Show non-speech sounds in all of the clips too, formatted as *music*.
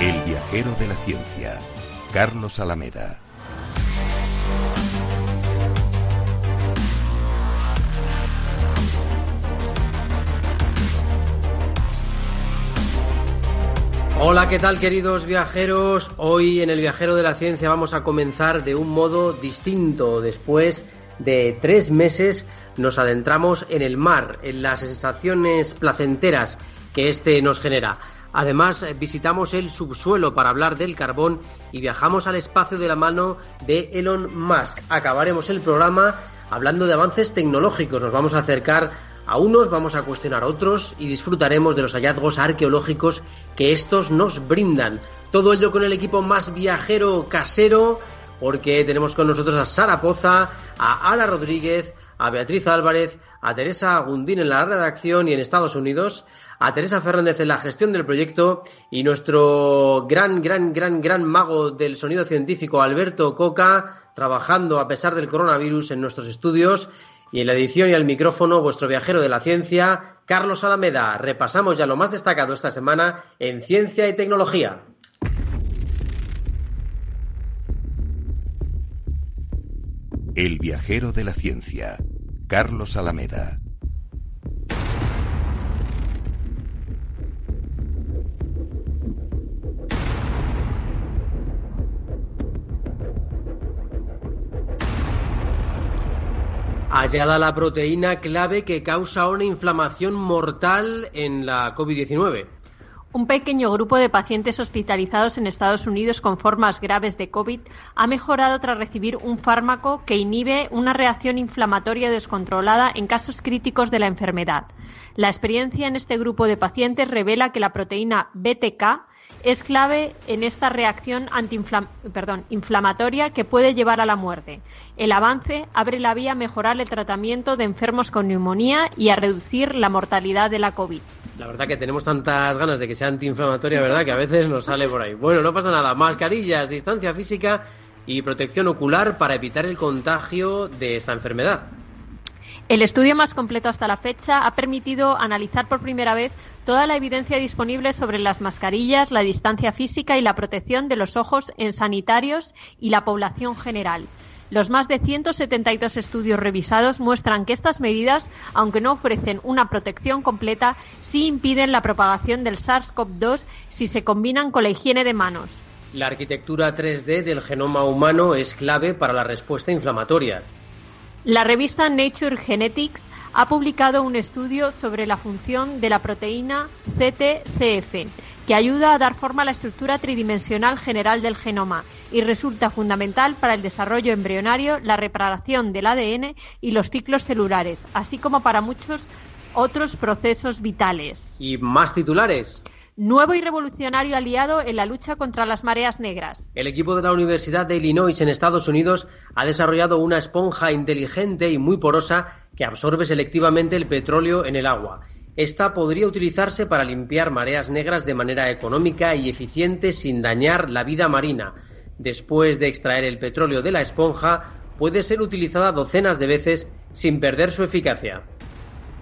El viajero de la ciencia, Carlos Alameda. Hola, ¿qué tal queridos viajeros? Hoy en el viajero de la ciencia vamos a comenzar de un modo distinto. Después de tres meses nos adentramos en el mar, en las sensaciones placenteras que este nos genera. Además, eh, visitamos el subsuelo para hablar del carbón y viajamos al espacio de la mano de Elon Musk. Acabaremos el programa hablando de avances tecnológicos. Nos vamos a acercar a unos, vamos a cuestionar a otros y disfrutaremos de los hallazgos arqueológicos que estos nos brindan. Todo ello con el equipo más viajero casero, porque tenemos con nosotros a Sara Poza, a Ara Rodríguez, a Beatriz Álvarez, a Teresa Gundín en la redacción y en Estados Unidos, a Teresa Fernández en la gestión del proyecto y nuestro gran, gran, gran, gran mago del sonido científico, Alberto Coca, trabajando a pesar del coronavirus en nuestros estudios. Y en la edición y al micrófono, vuestro viajero de la ciencia, Carlos Alameda. Repasamos ya lo más destacado esta semana en ciencia y tecnología. El viajero de la ciencia, Carlos Alameda. Hallada la proteína clave que causa una inflamación mortal en la COVID-19. Un pequeño grupo de pacientes hospitalizados en Estados Unidos con formas graves de COVID ha mejorado tras recibir un fármaco que inhibe una reacción inflamatoria descontrolada en casos críticos de la enfermedad. La experiencia en este grupo de pacientes revela que la proteína BTK es clave en esta reacción inflamatoria que puede llevar a la muerte. El avance abre la vía a mejorar el tratamiento de enfermos con neumonía y a reducir la mortalidad de la COVID. La verdad que tenemos tantas ganas de que sea antiinflamatoria, ¿verdad? Que a veces nos sale por ahí. Bueno, no pasa nada. Mascarillas, distancia física y protección ocular para evitar el contagio de esta enfermedad. El estudio más completo hasta la fecha ha permitido analizar por primera vez toda la evidencia disponible sobre las mascarillas, la distancia física y la protección de los ojos en sanitarios y la población general. Los más de 172 estudios revisados muestran que estas medidas, aunque no ofrecen una protección completa, sí impiden la propagación del SARS-CoV-2 si se combinan con la higiene de manos. La arquitectura 3D del genoma humano es clave para la respuesta inflamatoria. La revista Nature Genetics ha publicado un estudio sobre la función de la proteína CTCF, que ayuda a dar forma a la estructura tridimensional general del genoma y resulta fundamental para el desarrollo embrionario, la reparación del ADN y los ciclos celulares, así como para muchos otros procesos vitales. ¿Y más titulares? nuevo y revolucionario aliado en la lucha contra las mareas negras. El equipo de la Universidad de Illinois en Estados Unidos ha desarrollado una esponja inteligente y muy porosa que absorbe selectivamente el petróleo en el agua. Esta podría utilizarse para limpiar mareas negras de manera económica y eficiente sin dañar la vida marina. Después de extraer el petróleo de la esponja, puede ser utilizada docenas de veces sin perder su eficacia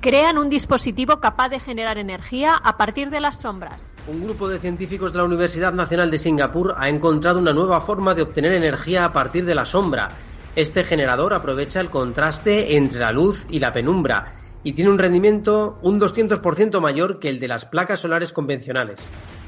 crean un dispositivo capaz de generar energía a partir de las sombras. Un grupo de científicos de la Universidad Nacional de Singapur ha encontrado una nueva forma de obtener energía a partir de la sombra. Este generador aprovecha el contraste entre la luz y la penumbra y tiene un rendimiento un 200% mayor que el de las placas solares convencionales.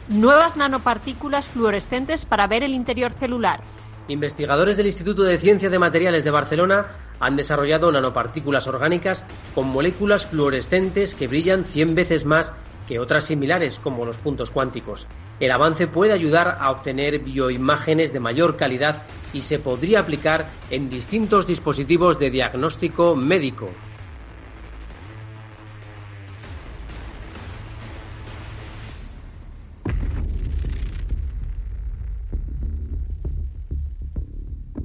Nuevas nanopartículas fluorescentes para ver el interior celular. Investigadores del Instituto de Ciencia de Materiales de Barcelona han desarrollado nanopartículas orgánicas con moléculas fluorescentes que brillan 100 veces más que otras similares como los puntos cuánticos. El avance puede ayudar a obtener bioimágenes de mayor calidad y se podría aplicar en distintos dispositivos de diagnóstico médico.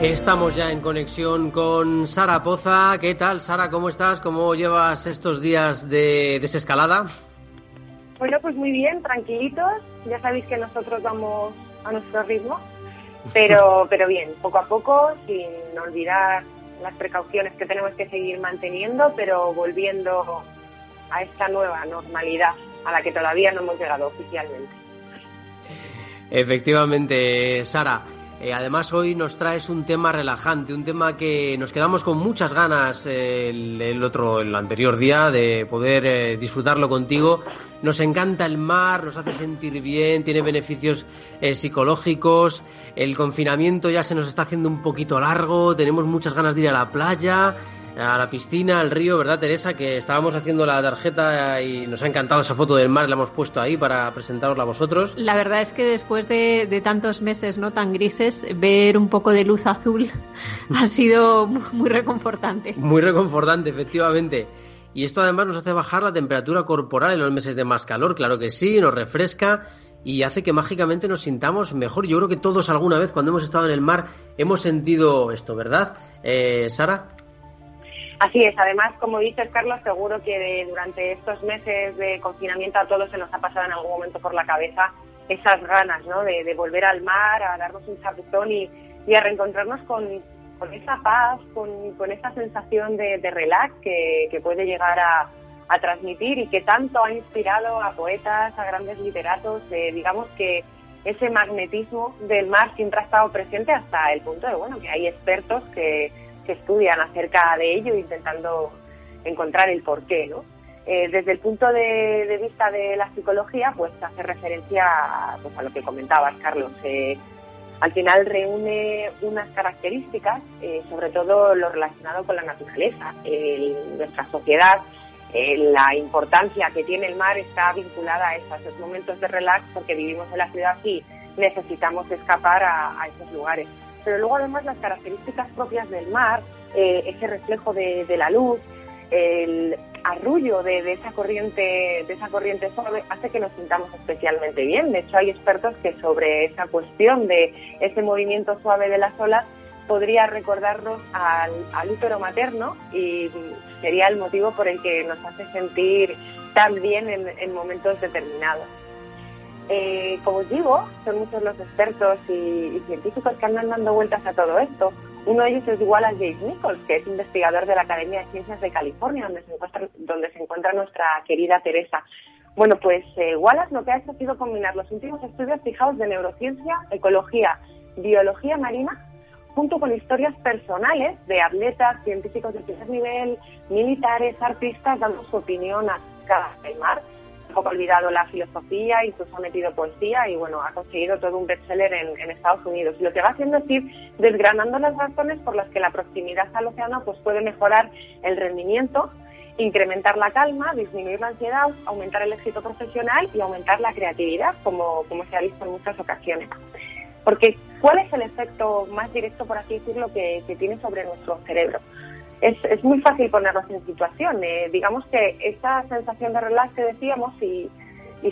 Estamos ya en conexión con Sara Poza. ¿Qué tal, Sara? ¿Cómo estás? ¿Cómo llevas estos días de desescalada? Bueno, pues muy bien, tranquilitos. Ya sabéis que nosotros vamos a nuestro ritmo, pero, *laughs* pero bien, poco a poco, sin olvidar las precauciones que tenemos que seguir manteniendo, pero volviendo a esta nueva normalidad a la que todavía no hemos llegado oficialmente. Efectivamente, Sara. Eh, además, hoy nos traes un tema relajante, un tema que nos quedamos con muchas ganas eh, el, otro, el anterior día de poder eh, disfrutarlo contigo. Nos encanta el mar, nos hace sentir bien, tiene beneficios psicológicos. El confinamiento ya se nos está haciendo un poquito largo, tenemos muchas ganas de ir a la playa a la piscina, al río, ¿verdad, Teresa? Que estábamos haciendo la tarjeta y nos ha encantado esa foto del mar, la hemos puesto ahí para presentarosla a vosotros. La verdad es que después de, tantos meses no tan grises, ver un poco de luz azul *laughs* ha sido muy reconfortante. Muy reconfortante, efectivamente. Y esto además nos hace bajar la temperatura corporal en los meses de más calor, claro que sí, nos refresca y hace que mágicamente nos sintamos mejor. Yo creo que todos alguna vez cuando hemos estado en el mar hemos sentido esto, ¿verdad? Eh, Sara. Así es, además, como dices, Carlos, seguro que durante estos meses de confinamiento a todos se nos ha pasado en algún momento por la cabeza esas ganas ¿no? de, volver al mar, a darnos un chapuzón y, a reencontrarnos con, esa paz, con, esa sensación de, relax que, puede llegar a, transmitir y que tanto ha inspirado a poetas, a grandes literatos. digamos que ese magnetismo del mar siempre ha estado presente hasta el punto de bueno que hay expertos que que estudian acerca de ello intentando encontrar el porqué, ¿no? Eh, desde el punto de, vista de la psicología, pues hace referencia a, pues, a lo que comentabas, Carlos. Al final reúne unas características, eh, sobre todo lo relacionado con la naturaleza. nuestra sociedad, la importancia que tiene el mar está vinculada a esos momentos de relax porque vivimos en la ciudad y necesitamos escapar a esos lugares pero luego además las características propias del mar, eh, ese reflejo de, la luz, el arrullo de, esa corriente de esa corriente suave hace que nos sintamos especialmente bien. De hecho, hay expertos que sobre esa cuestión de ese movimiento suave de las olas podría recordarnos al, útero materno y sería el motivo por el que nos hace sentir tan bien en momentos determinados. Eh, como digo, son muchos los expertos y, científicos que andan dando vueltas a todo esto. Uno de ellos es Wallace James Nichols, que es investigador de la Academia de Ciencias de California, donde se encuentra, donde se encuentra nuestra querida Teresa. Bueno, pues eh, Wallace lo que ha hecho ha sido combinar los últimos estudios fijados de neurociencia, ecología, biología marina, junto con historias personales de atletas, científicos de primer nivel, militares, artistas, dando su opinión acerca del mar poco olvidado la filosofía, incluso ha metido poesía y bueno, ha conseguido todo un bestseller en, en Estados Unidos. Lo que va haciendo es ir desgranando las razones por las que la proximidad al océano pues puede mejorar el rendimiento, incrementar la calma, disminuir la ansiedad, aumentar el éxito profesional y aumentar la creatividad, como, como se ha visto en muchas ocasiones. Porque, ¿cuál es el efecto más directo, por así decirlo, que tiene sobre nuestro cerebro? Es, es muy fácil ponernos en situación. Eh, digamos que esa sensación de relax que decíamos, y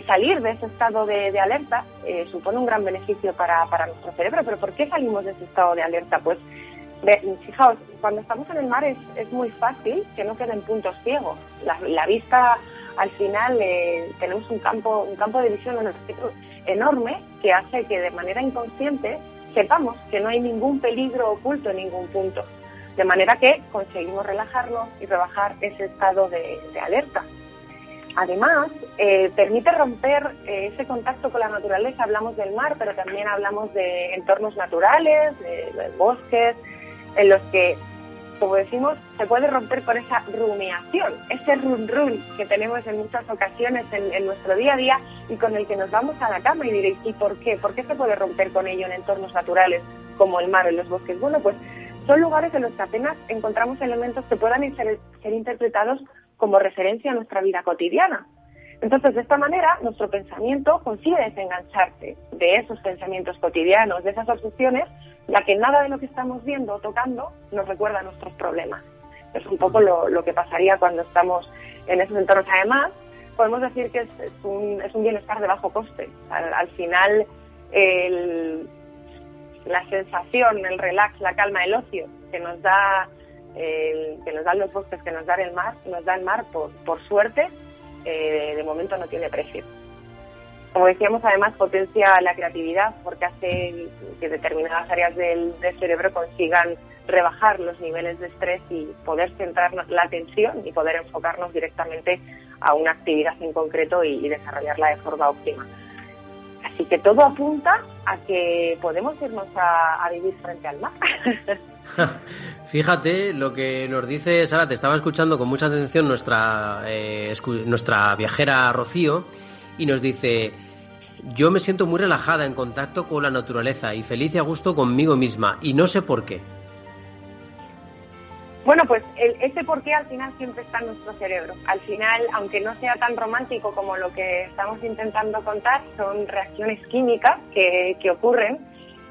salir de ese estado de, alerta eh, supone un gran beneficio para, nuestro cerebro. ¿Pero por qué salimos de ese estado de alerta? Pues fijaos, cuando estamos en el mar es, es muy fácil que no queden puntos ciegos. La, vista, al final, eh, tenemos un campo, un campo de visión enorme que hace que de manera inconsciente sepamos que no hay ningún peligro oculto en ningún punto. De manera que conseguimos relajarnos y rebajar ese estado de alerta. Además, eh, permite romper eh, ese contacto con la naturaleza. Hablamos del mar, pero también hablamos de entornos naturales, de, bosques, en los que, como decimos, se puede romper con esa rumiación, ese run run que tenemos en muchas ocasiones en, nuestro día a día y con el que nos vamos a la cama y diréis, ¿y por qué? ¿Por qué se puede romper con ello en entornos naturales como el mar o en los bosques? Bueno, pues son lugares en los que apenas encontramos elementos que puedan ser, interpretados como referencia a nuestra vida cotidiana. Entonces, de esta manera, nuestro pensamiento consigue desengancharse de esos pensamientos cotidianos, de esas obsesiones, ya que nada de lo que estamos viendo o tocando nos recuerda a nuestros problemas. Es un poco lo, que pasaría cuando estamos en esos entornos. Además, podemos decir que es, un, es un, bienestar de bajo coste. Al, final, la sensación, el relax, la calma, el ocio que nos da que nos dan los bosques, que nos da el mar, nos da el mar por, por suerte, eh, de momento no tiene precio. Como decíamos, además potencia la creatividad porque hace que determinadas áreas del, cerebro consigan rebajar los niveles de estrés y poder centrar la atención y poder enfocarnos directamente a una actividad en concreto y, desarrollarla de forma óptima. Así que todo apunta a que podemos irnos a, vivir frente al mar. *laughs* *laughs* Fíjate lo que nos dice Sara, te estaba escuchando con mucha atención nuestra, eh, nuestra viajera Rocío y nos dice, yo me siento muy relajada en contacto con la naturaleza y feliz y a gusto conmigo misma y no sé por qué. Bueno, pues ese por qué al final siempre está en nuestro cerebro. Al final, aunque no sea tan romántico como lo que estamos intentando contar, son reacciones químicas que, que ocurren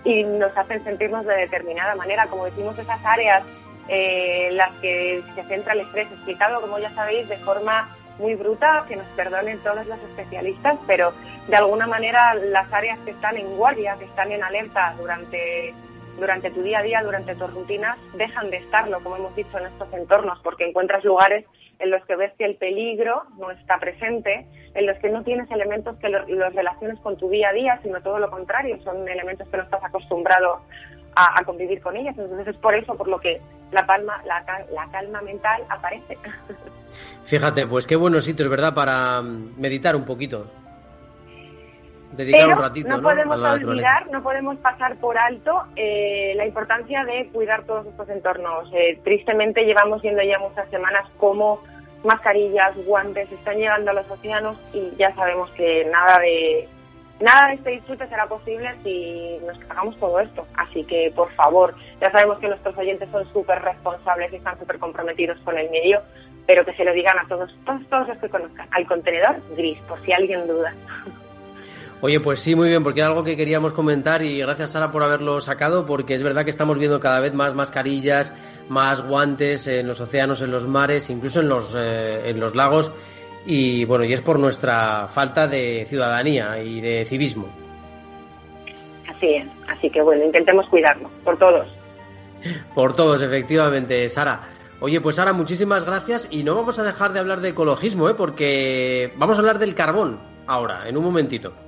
y nos hacen sentirnos de determinada manera. Como decimos, esas áreas eh, las que se centra el estrés, explicado, como ya sabéis, de forma muy bruta, que nos perdonen todos los especialistas, pero de alguna manera las áreas que están en guardia, que están en alerta durante, durante tu día a día, durante tus rutinas, dejan de estarlo, como hemos dicho, en estos entornos, porque encuentras lugares en los que ves que el peligro no está presente, en los que no tienes elementos que los, relaciones con tu día a día, sino todo lo contrario, son elementos que no estás acostumbrado a, convivir con ellas. Entonces es por eso por lo que la, palma, la, calma mental aparece. *laughs* Fíjate, pues qué buenos sitios, ¿verdad? Para mm, meditar un poquito. Dedicar un ratito, no, podemos olvidar, no podemos pasar por alto eh, la importancia de cuidar todos estos entornos. Eh, tristemente llevamos viendo ya muchas semanas cómo mascarillas, guantes están llegando a los océanos y ya sabemos que nada de nada de este disfrute será posible si nos hagamos todo esto. Así que, por favor, ya sabemos que nuestros oyentes son súper responsables y están súper comprometidos con el medio, pero que se lo digan a todos, todos, todos los que conozcan, al contenedor gris, por si alguien duda. *laughs* Oye, pues sí, muy bien, porque era algo que queríamos comentar y gracias Sara por haberlo sacado, porque es verdad que estamos viendo cada vez más mascarillas, más guantes en los océanos, en los mares, incluso en los, eh, en los lagos, y bueno, y es por nuestra falta de ciudadanía y de civismo. Así es, así que bueno, intentemos cuidarnos, por todos. *laughs* Por todos, efectivamente, Sara. Oye, pues Sara, muchísimas gracias y no vamos a dejar de hablar de ecologismo, ¿eh? porque vamos a hablar del carbón ahora, en un momentito.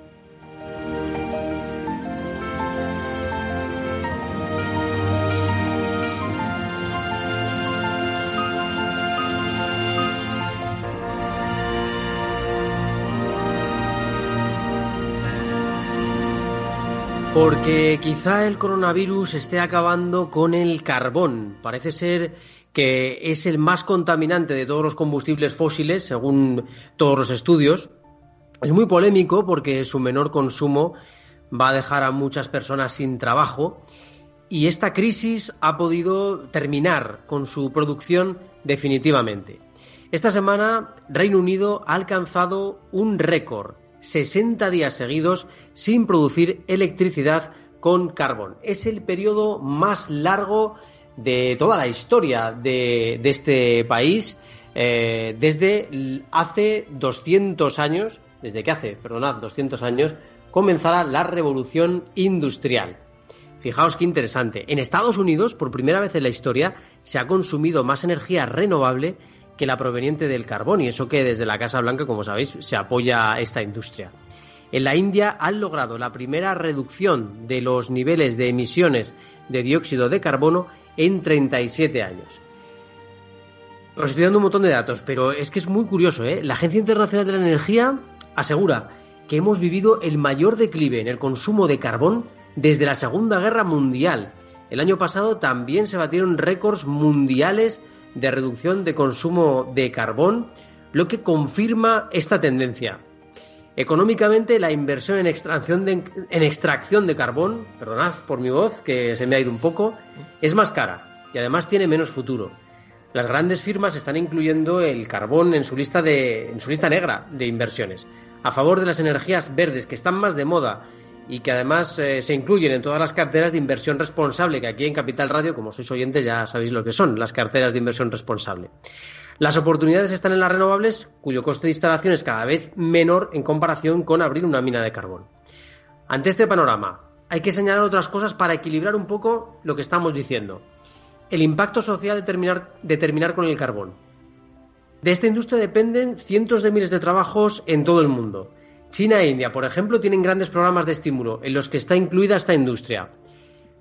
Porque quizá el coronavirus esté acabando con el carbón. Parece ser que es el más contaminante de todos los combustibles fósiles, según todos los estudios. Es muy polémico porque su menor consumo va a dejar a muchas personas sin trabajo y esta crisis ha podido terminar con su producción definitivamente. Esta semana Reino Unido ha alcanzado un récord 60 días seguidos sin producir electricidad con carbón. Es el periodo más largo de toda la historia de, este país. Eh, desde hace 200 años desde que hace, perdonad, 200 años, comenzará la revolución industrial. Fijaos qué interesante. En Estados Unidos, por primera vez en la historia, se ha consumido más energía renovable que la proveniente del carbón, y eso que desde la Casa Blanca, como sabéis, se apoya esta industria. En la India han logrado la primera reducción de los niveles de emisiones de dióxido de carbono en 37 años. Os estoy dando un montón de datos, pero es que es muy curioso. ¿eh? La Agencia Internacional de la Energía asegura que hemos vivido el mayor declive en el consumo de carbón desde la Segunda Guerra Mundial. El año pasado también se batieron récords mundiales de reducción de consumo de carbón, lo que confirma esta tendencia. Económicamente, la inversión en extracción, de, en extracción de carbón, perdonad por mi voz, que se me ha ido un poco, es más cara y además tiene menos futuro. Las grandes firmas están incluyendo el carbón en su lista, de, en su lista negra de inversiones, a favor de las energías verdes que están más de moda y que además eh, se incluyen en todas las carteras de inversión responsable, que aquí en Capital Radio, como sois oyentes, ya sabéis lo que son las carteras de inversión responsable. Las oportunidades están en las renovables, cuyo coste de instalación es cada vez menor en comparación con abrir una mina de carbón. Ante este panorama, hay que señalar otras cosas para equilibrar un poco lo que estamos diciendo. El impacto social de terminar, de terminar con el carbón. De esta industria dependen cientos de miles de trabajos en todo el mundo. China e India, por ejemplo, tienen grandes programas de estímulo en los que está incluida esta industria.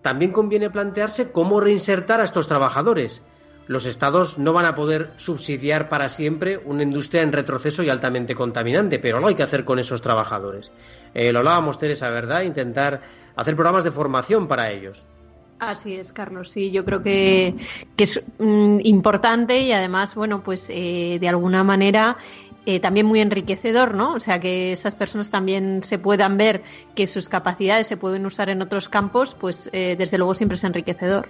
También conviene plantearse cómo reinsertar a estos trabajadores. Los estados no van a poder subsidiar para siempre una industria en retroceso y altamente contaminante, pero algo hay que hacer con esos trabajadores. Eh, lo hablábamos, Teresa, ¿verdad? Intentar hacer programas de formación para ellos. Así es, Carlos. Sí, yo creo que, es mm, importante y además, bueno, pues eh, de alguna manera eh, también muy enriquecedor, ¿no? O sea, que esas personas también se puedan ver que sus capacidades se pueden usar en otros campos, pues eh, desde luego siempre es enriquecedor.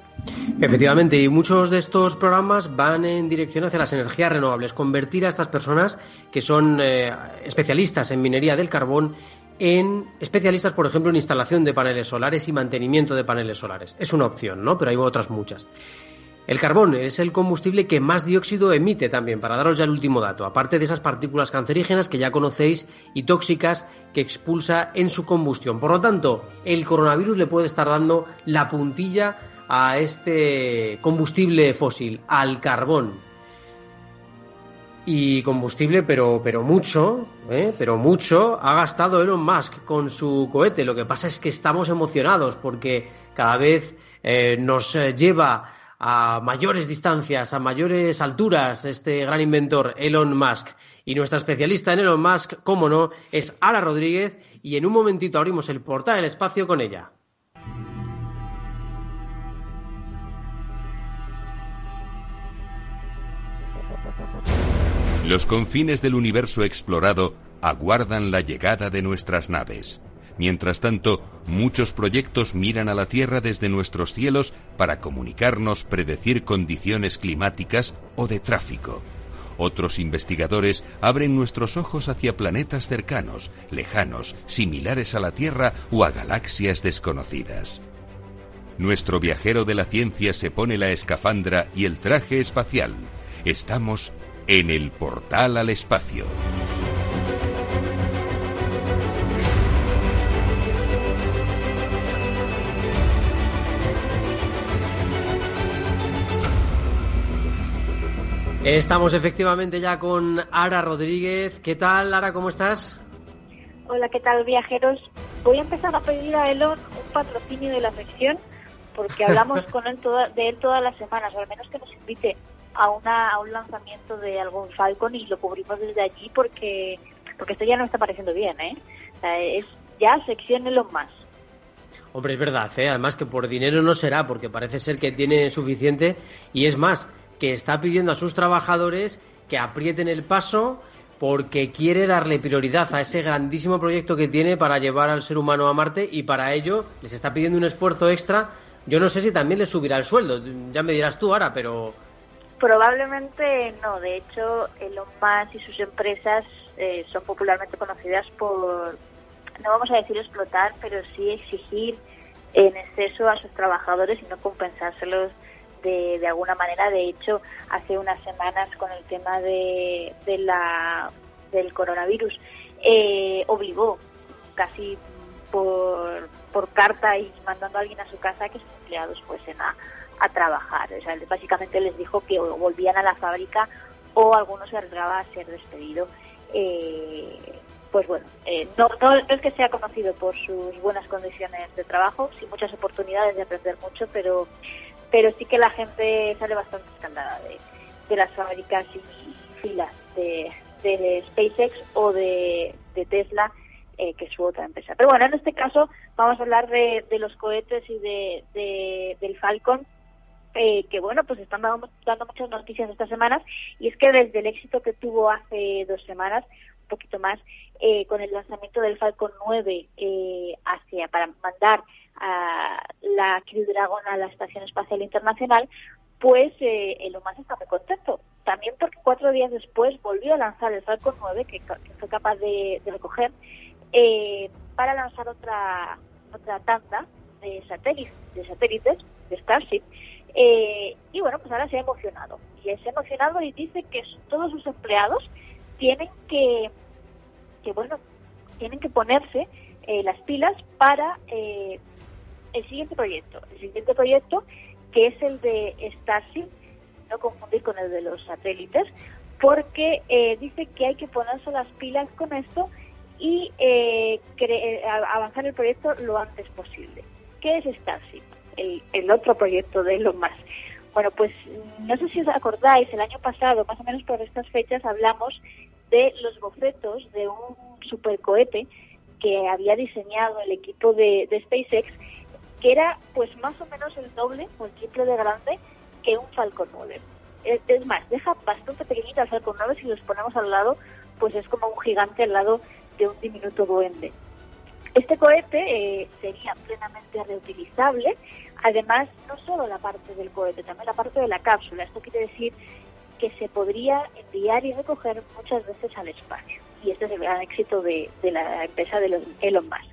Efectivamente, y muchos de estos programas van en dirección hacia las energías renovables, convertir a estas personas que son eh, especialistas en minería del carbón en especialistas, por ejemplo, en instalación de paneles solares y mantenimiento de paneles solares. Es una opción, ¿no? Pero hay otras muchas. El carbón es el combustible que más dióxido emite también, para daros ya el último dato, aparte de esas partículas cancerígenas que ya conocéis y tóxicas que expulsa en su combustión. Por lo tanto, el coronavirus le puede estar dando la puntilla a este combustible fósil, al carbón. Y combustible, pero, pero mucho, ¿eh? pero mucho, ha gastado Elon Musk con su cohete. Lo que pasa es que estamos emocionados porque cada vez eh, nos eh, lleva a mayores distancias, a mayores alturas, este gran inventor Elon Musk. Y nuestra especialista en Elon Musk, cómo no, es Ara Rodríguez y en un momentito abrimos el portal del espacio con ella. Los confines del universo explorado aguardan la llegada de nuestras naves. Mientras tanto, muchos proyectos miran a la Tierra desde nuestros cielos para comunicarnos, predecir condiciones climáticas o de tráfico. Otros investigadores abren nuestros ojos hacia planetas cercanos, lejanos, similares a la Tierra o a galaxias desconocidas. Nuestro viajero de la ciencia se pone la escafandra y el traje espacial. Estamos en el portal al espacio. Estamos efectivamente ya con Ara Rodríguez. ¿Qué tal, Ara? ¿Cómo estás? Hola, ¿qué tal, viajeros? Voy a empezar a pedir a Elon un patrocinio de la sección porque *laughs* hablamos con él de él todas las semanas, o al menos que nos invite a, una, a un lanzamiento de algún Falcon y lo cubrimos desde allí porque porque esto ya no está pareciendo bien, ¿eh? es ya sección Elon más. Hombre, es verdad, ¿eh? además que por dinero no será, porque parece ser que tiene suficiente y es más, que está pidiendo a sus trabajadores que aprieten el paso porque quiere darle prioridad a ese grandísimo proyecto que tiene para llevar al ser humano a Marte y para ello les está pidiendo un esfuerzo extra. Yo no sé si también le subirá el sueldo, ya me dirás tú ahora, pero... Probablemente no, de hecho Elon Musk y sus empresas eh, son popularmente conocidas por, no vamos a decir explotar, pero sí exigir en exceso a sus trabajadores y no compensárselos de, alguna manera. De hecho, hace unas semanas con el tema de, de la, del coronavirus eh, obligó casi por, por carta y mandando a alguien a su casa que sus empleados fuesen a, a trabajar. O sea, básicamente les dijo que volvían a la fábrica o algunos se arriesgaba a ser despedido. Eh, pues bueno, eh, no, no, es que sea conocido por sus buenas condiciones de trabajo, sin muchas oportunidades de aprender mucho, pero, pero sí que la gente sale bastante escaldada de, de las fábricas y filas de, de SpaceX o de, de Tesla, eh, que es su otra empresa. Pero bueno, en este caso vamos a hablar de, de los cohetes y de, de del Falcon, eh, que bueno, pues están dando, dando, muchas noticias estas semanas y es que desde el éxito que tuvo hace dos semanas, poquito más, eh, con el lanzamiento del Falcon 9 eh, hacia para mandar a la Crew Dragon a la Estación Espacial Internacional, pues eh, Elon Musk está muy contento. También porque cuatro días después volvió a lanzar el Falcon 9, que, que fue capaz de, de recoger, eh, para lanzar otra otra tanda de satélites, de satélites, de Starship, eh, y bueno, pues ahora se ha emocionado. Y se ha emocionado y dice que todos sus empleados tienen que, que bueno, tienen que ponerse eh, las pilas para eh, el siguiente proyecto. El siguiente proyecto que es el de Starship, no confundir con el de los satélites, porque eh, dice que hay que ponerse las pilas con esto y eh, avanzar el proyecto lo antes posible. ¿Qué es Starship? el, el otro proyecto de Elon Musk. Bueno, pues no sé si os acordáis, el año pasado, más o menos por estas fechas, hablamos de los bocetos de un supercohete que había diseñado el equipo de, SpaceX, que era pues más o menos el doble o el triple de grande que un Falcon 9. Es, es más, deja bastante pequeñita el Falcon 9, si los ponemos al lado, pues es como un gigante al lado de un diminuto duende. Este cohete eh, sería plenamente reutilizable, además no solo la parte del cohete, también la parte de la cápsula. Esto quiere decir que se podría enviar y recoger muchas veces al espacio. Y este es el gran éxito de, la empresa de los Elon Musk.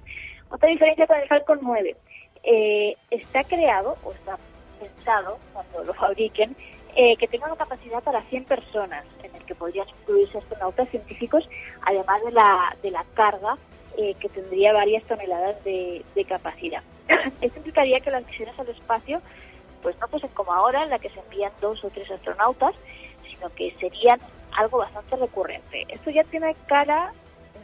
Otra diferencia con el Falcon 9, eh, está creado o está pensado cuando lo fabriquen eh, que tenga una capacidad para 100 personas, en el que podrían incluirse astronautas científicos, además de la, de la carga eh, que tendría varias toneladas de, de capacidad. *clears throat* Esto implicaría que las misiones al espacio pues no fuesen como ahora, en la que se envían dos o tres astronautas, sino que serían algo bastante recurrente. Esto ya tiene cara,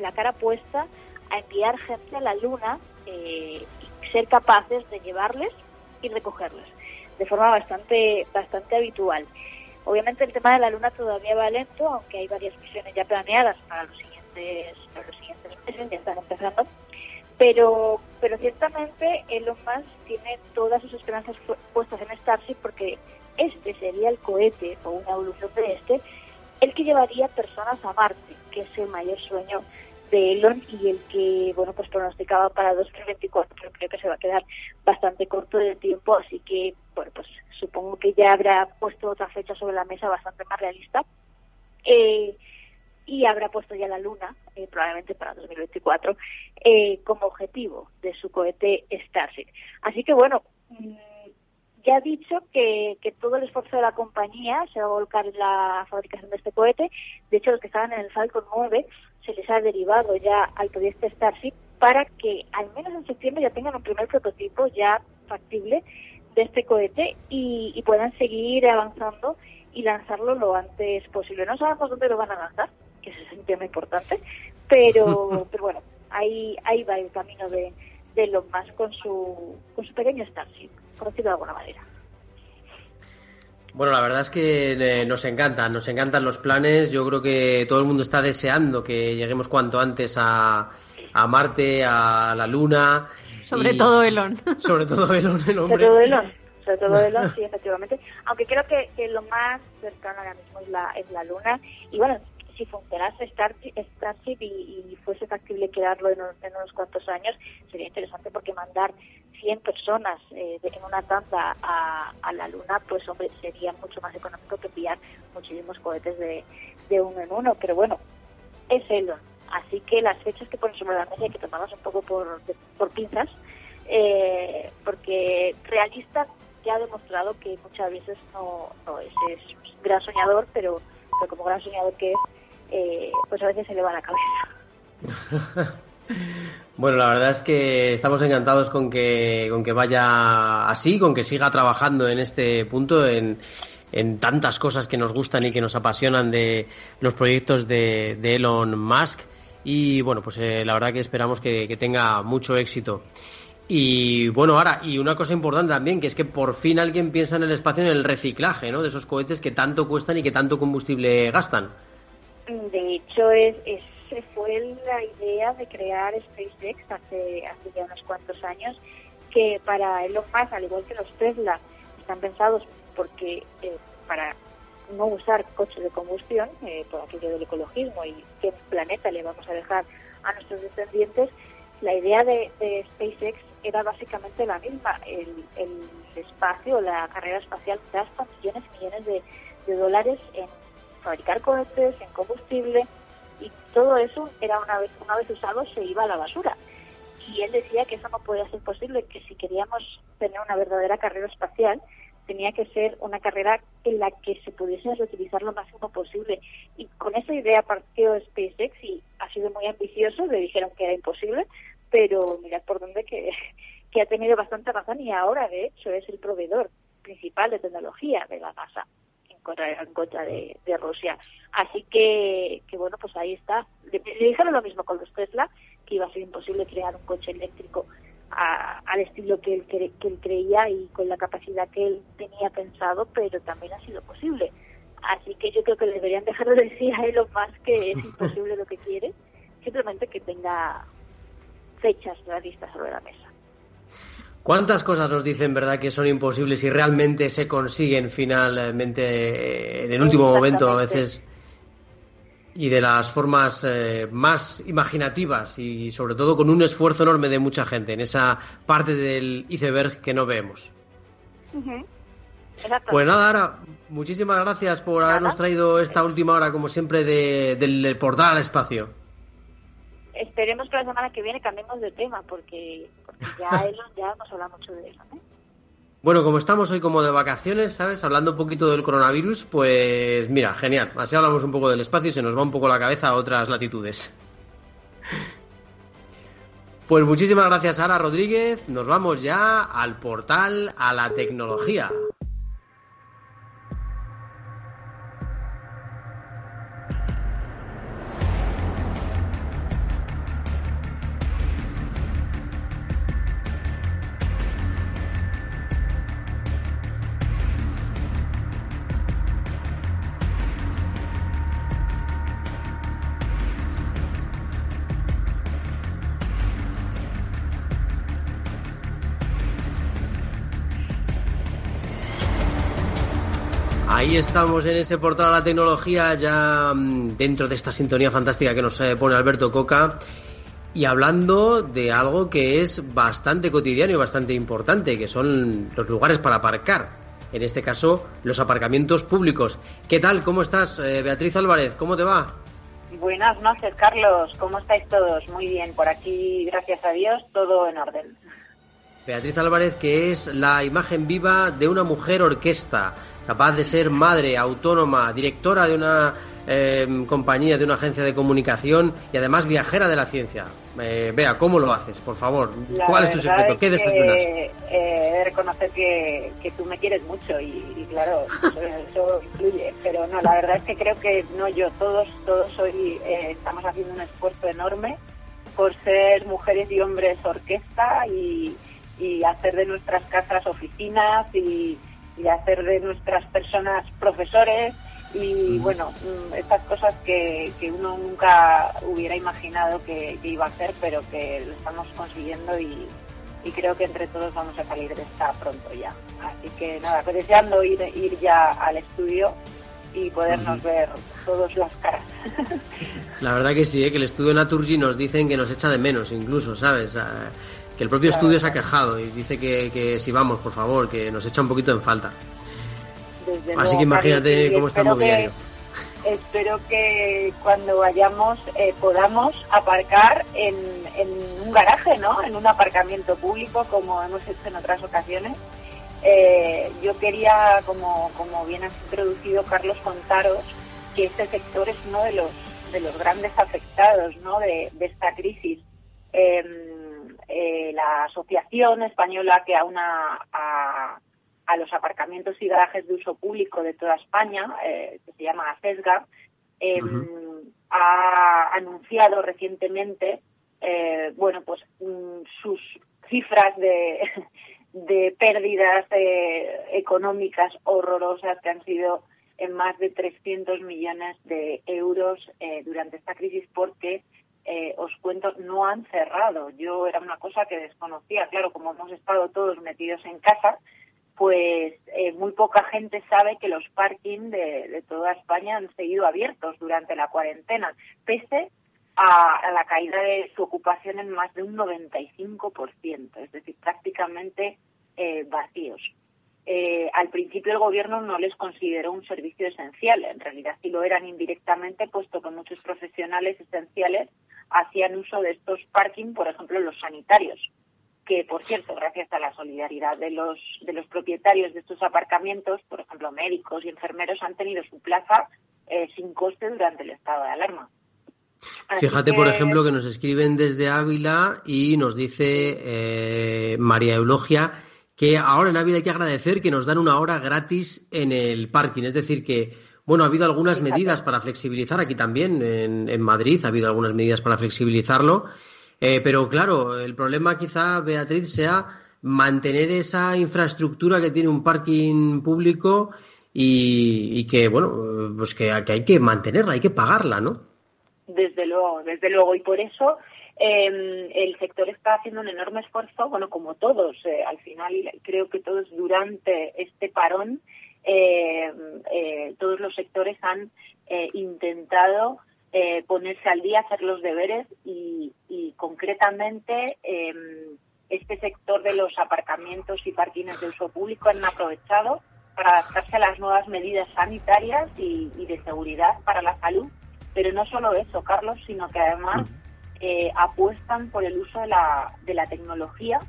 la cara puesta a enviar gente a la Luna eh, y ser capaces de llevarles y recogerles de forma bastante bastante habitual. Obviamente el tema de la Luna todavía va lento, aunque hay varias misiones ya planeadas para los siguientes, para los siguientes meses, ya están empezando. Pero, pero ciertamente Elon Musk tiene todas sus esperanzas puestas en Starship porque este sería el cohete o una evolución de este, el que llevaría personas a Marte, que es el mayor sueño de Elon y el que, bueno, pues pronosticaba para 2024, pero creo que se va a quedar bastante corto de tiempo, así que, bueno, pues supongo que ya habrá puesto otra fecha sobre la mesa bastante más realista. Eh, y habrá puesto ya la Luna, eh, probablemente para 2024, eh, como objetivo de su cohete Starship. Así que bueno, mmm, ya ha dicho que, que, todo el esfuerzo de la compañía se va a volcar en la fabricación de este cohete. De hecho, los que estaban en el Falcon 9 se les ha derivado ya al proyecto Starship para que al menos en septiembre ya tengan un primer prototipo ya factible de este cohete y, y puedan seguir avanzando y lanzarlo lo antes posible. No sabemos dónde lo van a lanzar, que ese es un tema importante, pero, *laughs* pero bueno, ahí, ahí va el camino de, de Elon Musk con su, con su pequeño Starship, por decirlo de alguna manera. Bueno, la verdad es que eh, nos encantan, nos encantan los planes. Yo creo que todo el mundo está deseando que lleguemos cuanto antes a, a Marte, a la Luna. Sobre y... todo Elon. *laughs* Sobre todo Elon, el hombre. Sobre todo Elon, sobre todo *laughs* Elon, sí, efectivamente. Aunque creo que, que lo más cercano ahora mismo es la, es la Luna. Y bueno, si funcionase Starship, y, fuese factible quedarlo en, en, unos cuantos años, sería interesante porque mandar 100 personas eh, de, en una tanda a, a, la Luna, pues hombre, sería mucho más económico que enviar muchísimos cohetes de, de uno en uno. Pero bueno, es Elon. Así que las fechas que ponen sobre la mesa hay que tomarlas un poco por, de, por pinzas, eh, porque realista ya ha demostrado que muchas veces no, no es, gran soñador, pero, pero como gran soñador que es, eh, pues a veces se le va la cabeza. *laughs* Bueno, la verdad es que estamos encantados con que, con que vaya así, con que siga trabajando en este punto, en, en tantas cosas que nos gustan y que nos apasionan de los proyectos de, Elon Musk. Y bueno, pues eh, la verdad que esperamos que, tenga mucho éxito. Y bueno, ahora, y una cosa importante también, que es que por fin alguien piensa en el espacio, en el reciclaje, ¿no? De esos cohetes que tanto cuestan y que tanto combustible gastan. De hecho, es, es fue la idea de crear SpaceX hace, hace ya unos cuantos años, que para Elon Musk, al igual que los Tesla, están pensados porque eh, para no usar coches de combustión, eh, por aquello del ecologismo y qué planeta le vamos a dejar a nuestros descendientes, la idea de, SpaceX era básicamente la misma. El, el, espacio, la carrera espacial gasta millones y millones de, de dólares en fabricar cohetes, en combustible, y todo eso era una vez una vez usado se iba a la basura. Y él decía que eso no podía ser posible que si queríamos tener una verdadera carrera espacial tenía que ser una carrera en la que se pudiese reutilizar lo máximo posible. Y con esa idea partió SpaceX y ha sido muy ambicioso le dijeron que era imposible pero mirad por dónde que, que ha tenido bastante razón y ahora de hecho es el proveedor principal de tecnología de la NASA en contra de, Rusia. Así que, que, bueno, pues ahí está. Le, dijeron lo mismo con los Tesla, que iba a ser imposible crear un coche eléctrico al estilo que él, que, él creía y con la capacidad que él tenía pensado, pero también ha sido posible. Así que yo creo que le deberían dejar de decir a Elon Musk que es *laughs* imposible lo que quiere, simplemente que tenga fechas realistas sobre la mesa. ¿Cuántas cosas nos dicen, verdad, que son imposibles y realmente se consiguen finalmente eh, en el último momento a veces? Y de las formas eh, más imaginativas y sobre todo con un esfuerzo enorme de mucha gente en esa parte del iceberg que no vemos. Pues nada, Ara, muchísimas gracias por habernos traído esta última hora, como siempre, del portal al espacio esperemos que la semana que viene cambiemos de tema, porque, ya, *laughs* ya hemos hablado mucho de eso. Bueno, como estamos hoy como de vacaciones, ¿sabes? Hablando un poquito del coronavirus, pues mira, genial. Así hablamos un poco del espacio y se nos va un poco la cabeza a otras latitudes. *laughs* Pues muchísimas gracias, Ara Rodríguez. Nos vamos ya al portal a la tecnología. Ahí estamos en ese portal de la tecnología, ya mm, dentro de esta sintonía fantástica que nos eh, pone Alberto Coca y hablando de algo que es bastante cotidiano y bastante importante, que son los lugares para aparcar. En este caso, los aparcamientos públicos. ¿Qué tal? ¿Cómo estás, eh, Beatriz Álvarez? ¿Cómo te va? Buenas noches, Carlos. ¿Cómo estáis todos? Muy bien. Por aquí, gracias a Dios, todo en orden. Beatriz Álvarez, que es la imagen viva de una mujer orquesta capaz de ser madre, autónoma, directora de una eh, compañía, de una agencia de comunicación y además viajera de la ciencia. Eh, Vea, ¿cómo lo haces? Por favor, ¿cuál es tu secreto? ¿Qué desayunas? Eh, he de reconocer que, que, tú me quieres mucho y, claro, eso, influye. Pero no, la verdad es que creo que no yo, todos, todos hoy eh, estamos haciendo un esfuerzo enorme por ser mujeres y hombres orquesta y, y hacer de nuestras casas oficinas y y hacer de nuestras personas profesores y bueno, mm, estas cosas que, que uno nunca hubiera imaginado que, iba a hacer, pero que lo estamos consiguiendo y, creo que entre todos vamos a salir de esta pronto ya. Así que nada, pues deseando ir, ir ya al estudio y podernos ver todos las caras. *laughs* La verdad que sí, ¿eh? que el estudio Naturgy nos dicen que nos echa de menos incluso, ¿sabes? Ah, el propio estudio se ha quejado y dice que, si vamos, por favor, que nos echa un poquito en falta. Así que imagínate cómo está el mobiliario. espero que cuando vayamos eh, podamos aparcar en, un garaje, ¿no? En un aparcamiento público, como hemos hecho en otras ocasiones. Eh, yo quería, como, como bien has introducido, Carlos, contaros que este sector es uno de los de los grandes afectados ¿no? de, esta crisis. Em, eh, la Asociación Española que aúna a, a los aparcamientos y garajes de uso público de toda España, eh, que se llama ACESGA, em, ha anunciado recientemente eh, bueno, pues mm, sus cifras de, *laughs* de pérdidas eh, económicas horrorosas que han sido en más de 300 millones de euros durante esta crisis porque eh, os cuento, no han cerrado. Yo era una cosa que desconocía. Claro, como hemos estado todos metidos en casa, pues eh, muy poca gente sabe que los parking de, toda España han seguido abiertos durante la cuarentena, pese a, la caída de su ocupación en más de un 95%, es decir, prácticamente eh, vacíos. Eh, al principio el gobierno no les consideró un servicio esencial, en realidad sí lo eran indirectamente, puesto que muchos profesionales esenciales hacían uso de estos parking, por ejemplo, los sanitarios, que por cierto, gracias a la solidaridad de los, de los propietarios de estos aparcamientos, por ejemplo, médicos y enfermeros han tenido su plaza eh, sin coste durante el estado de alarma. Fíjate, por ejemplo, que nos escriben desde Ávila y nos dice eh, María Eulogia que ahora en Ávila hay que agradecer que nos dan una hora gratis en el parking. Es decir, que, bueno, ha habido algunas medidas para flexibilizar, aquí también en, Madrid ha habido algunas medidas para flexibilizarlo, eh, pero claro, el problema quizá, Beatriz, sea mantener esa infraestructura que tiene un parking público y, que, bueno, pues que hay que mantenerla, hay que pagarla, ¿no? Desde luego, desde luego. Y por eso eh, el sector está haciendo un enorme esfuerzo, bueno, como todos, eh, al final creo que todos durante este parón, eh, eh todos los sectores han eh, intentado eh, ponerse al día, hacer los deberes y, y concretamente em, este sector de los aparcamientos y parkings de uso público han aprovechado para adaptarse a las nuevas medidas sanitarias y, y de seguridad para la salud. Pero no solo eso, Carlos, sino que además eh, apuestan por el uso de la, de la tecnología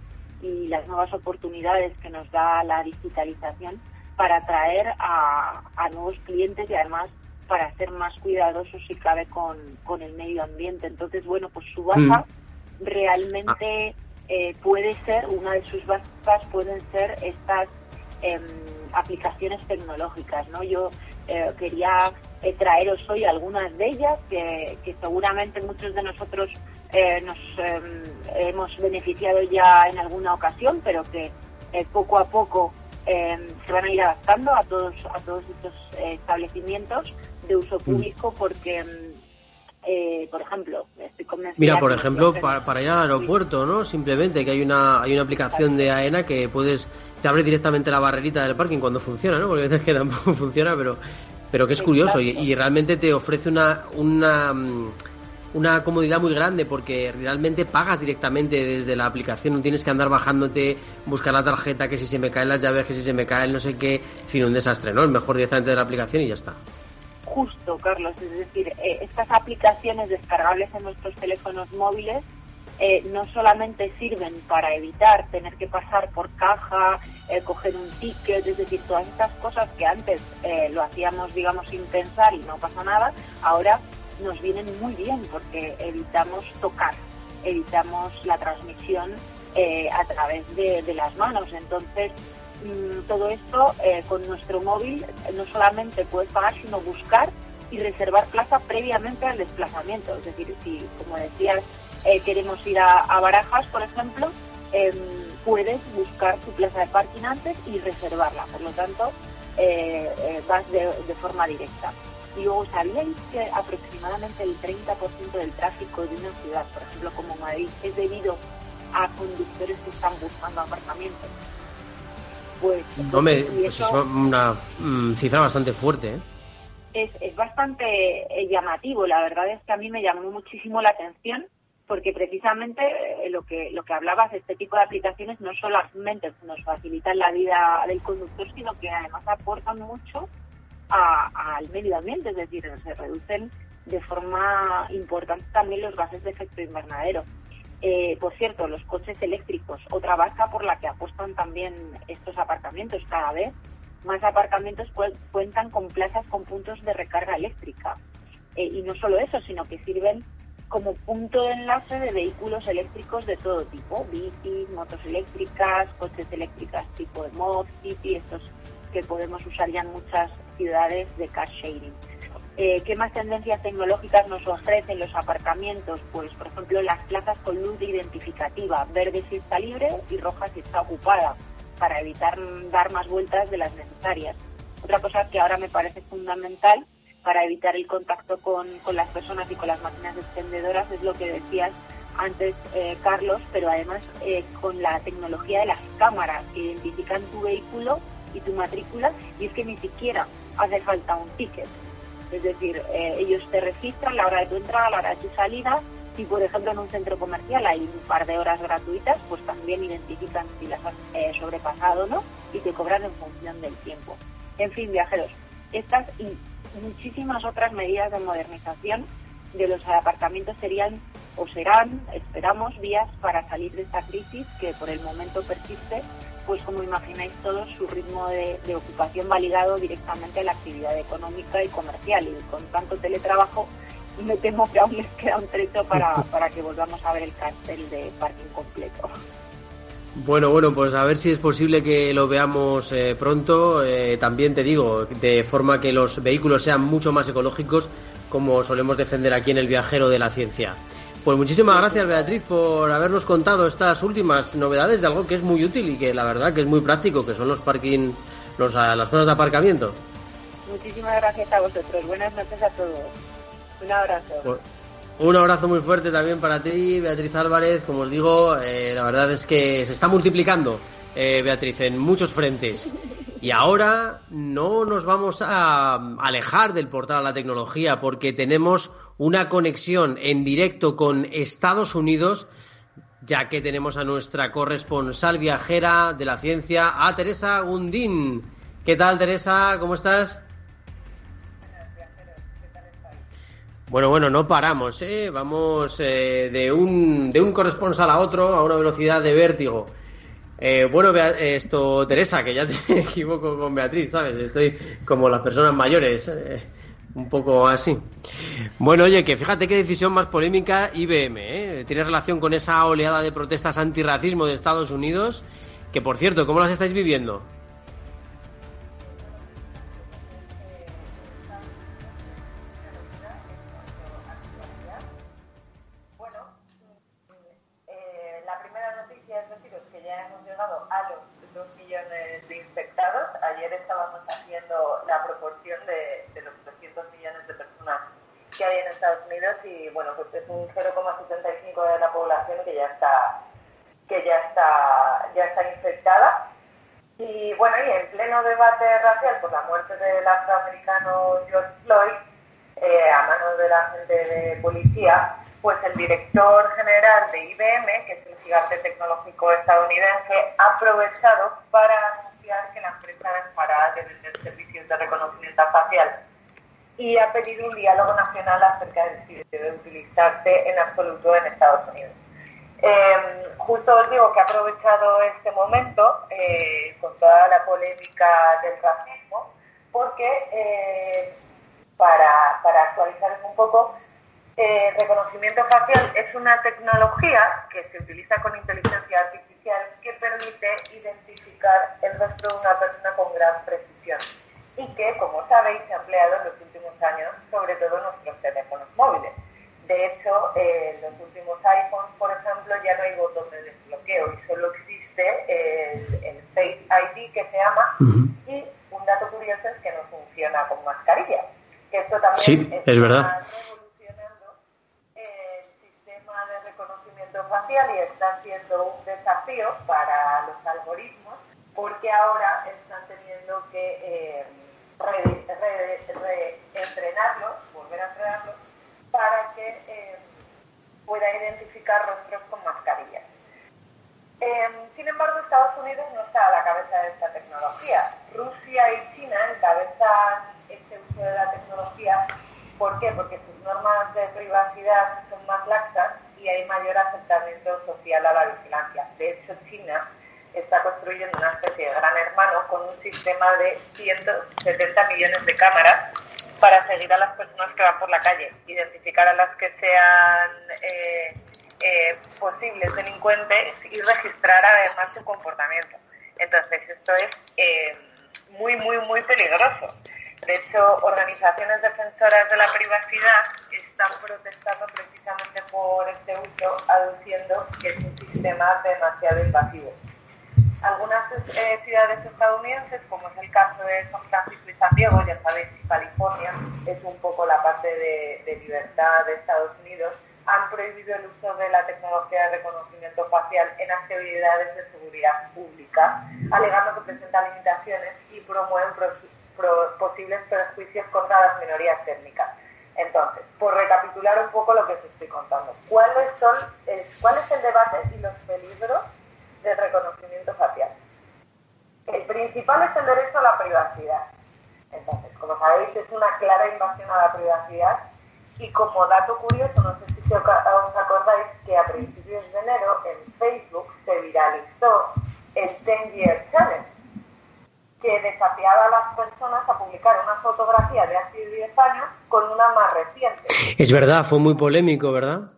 y las nuevas oportunidades que nos da la digitalización para atraer a, nuevos clientes y además para ser más cuidadosos si cabe con, con el medio ambiente. Entonces, bueno, pues su baja mm. realmente eh, puede ser, una de sus bajas pueden ser estas em, aplicaciones tecnológicas, ¿no? Yo eh, quería eh, traeros hoy algunas de ellas que, seguramente muchos de nosotros eh, nos em, hemos beneficiado ya en alguna ocasión, pero que eh, poco a poco em, se van a ir adaptando a todos a todos estos establecimientos de uso mm. público porque em, por ejemplo, estoy Mira, por ejemplo, para, ir al aeropuerto, ¿no? Simplemente que hay una hay una aplicación de AENA que puedes te abre directamente la barrerita del parking cuando funciona, ¿no? Porque a veces que tampoco *laughs* funciona, pero pero que es curioso y, realmente te ofrece una, una, mm, una comodidad muy grande porque realmente pagas directamente desde la aplicación, no tienes que andar bajándote, buscar la tarjeta, que si se me caen las llaves, que si se me cae no sé qué, en un desastre, ¿no? Es mejor directamente de la aplicación y ya está. Justo, Carlos, es decir, eh, estas aplicaciones descargables en nuestros teléfonos móviles eh, no solamente sirven para evitar tener que pasar por caja, eh, coger un ticket, es decir, todas estas cosas que antes eh, lo hacíamos, digamos, sin pensar y no pasa nada, ahora nos vienen muy bien porque evitamos tocar, evitamos la transmisión a través de, las manos. Entonces, mm, todo esto con nuestro móvil no solamente puedes pagar, sino buscar y reservar plaza previamente al desplazamiento. Es decir, si, como decías, eh, queremos ir a, Barajas, por ejemplo, em, puedes buscar tu plaza de parking antes y reservarla. Por lo tanto, eh, eh, vas de, forma directa. Y luego, ¿sabíais que aproximadamente el 30% del tráfico de una ciudad, por ejemplo como Madrid, es debido a conductores que están buscando aparcamientos? Pues, no me, pues es una mm, cifra bastante fuerte. Es, es bastante llamativo. La verdad es que a mí me llamó muchísimo la atención porque precisamente eh, lo que lo que hablabas, este tipo de aplicaciones no solamente nos facilitan la vida del conductor, sino que además aportan mucho al medio ambiente, es decir, se reducen de forma importante también los gases de efecto invernadero. Eh, por cierto, los coches eléctricos, otra baza por la que apuestan también estos aparcamientos. Cada vez más aparcamientos cuentan con plazas con puntos de recarga eléctrica Eh, y no solo eso, sino que sirven como punto de enlace de vehículos eléctricos de todo tipo, bicis, motos eléctricas, coches eléctricas tipo de mod, City, estos que podemos usar ya en muchas ciudades de car sharing. Eh, ¿Qué más tendencias tecnológicas nos ofrecen los aparcamientos? Pues, por ejemplo, las plazas con luz identificativa, verde si está libre y roja si está ocupada, para evitar dar más vueltas de las necesarias. Otra cosa que ahora me parece fundamental para evitar el contacto con, las personas y con las máquinas expendedoras es lo que decías antes, eh, Carlos, pero además eh, con la tecnología de las cámaras que identifican tu vehículo y tu matrícula y es que ni siquiera hace falta un ticket. Es decir, eh, ellos te registran la hora de tu entrada, la hora de tu salida. Si, por ejemplo, en un centro comercial hay un par de horas gratuitas, pues también identifican si las has sobrepasado o no y te cobran en función del tiempo. En fin, viajeros, estas y muchísimas otras medidas de modernización de los aparcamientos serían o serán, esperamos, vías para salir de esta crisis que por el momento persiste, pues como imagináis todos, su ritmo de, ocupación va ligado directamente a la actividad económica y comercial y con tanto teletrabajo me temo que aún les queda un trecho para, *laughs* para que volvamos a ver el cartel de parking completo. Bueno, bueno, pues a ver si es posible que lo veamos eh, pronto. Eh, también te digo, de forma que los vehículos sean mucho más ecológicos, como solemos defender aquí en el viajero de la ciencia. Pues muchísimas gracias Beatriz por habernos contado estas últimas novedades de algo que es muy útil y que la verdad que es muy práctico, que son los parking, los, las zonas de aparcamiento. Muchísimas gracias a vosotros. Buenas noches a todos. Un abrazo. Pues, un abrazo muy fuerte también para ti, Beatriz Álvarez. Como os digo, eh, la verdad es que se está multiplicando, eh, Beatriz, en muchos frentes. Y ahora no nos vamos a alejar del portal a la tecnología porque tenemos una conexión en directo con Estados Unidos, ya que tenemos a nuestra corresponsal viajera de la ciencia, a Teresa Gundín. ¿Qué tal, Teresa? ¿Cómo estás? Bueno, bueno, no paramos, ¿eh? Vamos eh, de, un, de un corresponsal a otro a una velocidad de vértigo. Eh, bueno, esto, Teresa, que ya te *laughs* equivoco con Beatriz, ¿sabes? Estoy como las personas mayores, eh, un poco así. Bueno, oye, que fíjate qué decisión más polémica IBM, ¿eh? Tiene relación con esa oleada de protestas antirracismo de Estados Unidos, que por cierto, ¿cómo las estáis viviendo? la proporción de, los 300 millones de personas que hay en Estados Unidos y bueno, pues es un 0,75 de la población que ya está que ya está ya está infectada. Y bueno, y en pleno debate racial por la muerte del afroamericano George Floyd, eh, a manos de la gente de policía, pues el director general de IBM, que es el gigante tecnológico estadounidense, ha aprovechado para que la empresa dejará de vender servicios de reconocimiento facial y ha pedido un diálogo nacional acerca de si debe utilizarse en absoluto en Estados Unidos. Em, justo os digo que ha aprovechado este momento eh, con toda la polémica del racismo, porque eh, para, para actualizaros un poco, eh, reconocimiento facial es una tecnología que se utiliza con inteligencia artificial que permite identificar el rostro de una persona con gran precisión y que, como sabéis, se ha empleado en los últimos años, sobre todo en nuestros teléfonos móviles. De hecho, en los últimos iPhones, por ejemplo, ya no hay botón de desbloqueo y solo existe el, Face ID que se llama y un dato curioso es que no funciona con mascarilla. Que esto también sí, es verdad facial y está siendo un desafío para los algoritmos porque ahora están teniendo que eh, reentrenarlos, volver a entrenarlos, para que eh, pueda identificar rostros con mascarillas. Em, sin embargo, Estados Unidos no está a la cabeza de esta tecnología. Rusia y China encabezan este uso de la tecnología. ¿Por qué? Porque sus normas de privacidad son más laxas y hay mayor acercamiento social a la vigilancia. De hecho, China está construyendo una especie de gran hermano con un sistema de 170 millones de cámaras para seguir a las personas que van por la calle, identificar a las que sean eh, eh, posibles delincuentes y registrar además su comportamiento. Entonces, esto es eh, muy, muy, muy peligroso. De hecho, organizaciones defensoras de la privacidad están protestando precisamente por este uso, aduciendo que es un sistema demasiado invasivo. Algunas eh, ciudades estadounidenses, como es el caso de San Francisco y San Diego, ya sabéis, California es un poco la parte de, libertad de Estados Unidos, han prohibido el uso de la tecnología de reconocimiento facial en actividades de seguridad pública, alegando que presenta limitaciones y promueven posibles perjuicios contra las minorías étnicas. Entonces, por recapitular un poco lo que os estoy contando, ¿cuáles son, ¿cuál es el debate y los peligros del reconocimiento facial? El principal es el derecho a la privacidad. Entonces, como sabéis, es una clara invasión a la privacidad y como dato curioso, no sé si os acordáis que a principios de enero en Facebook se viralizó el 10 Year Challenge, que desafiaba a las personas a publicar una fotografía de hace 10 años con una más reciente. Es verdad, fue muy polémico, ¿verdad?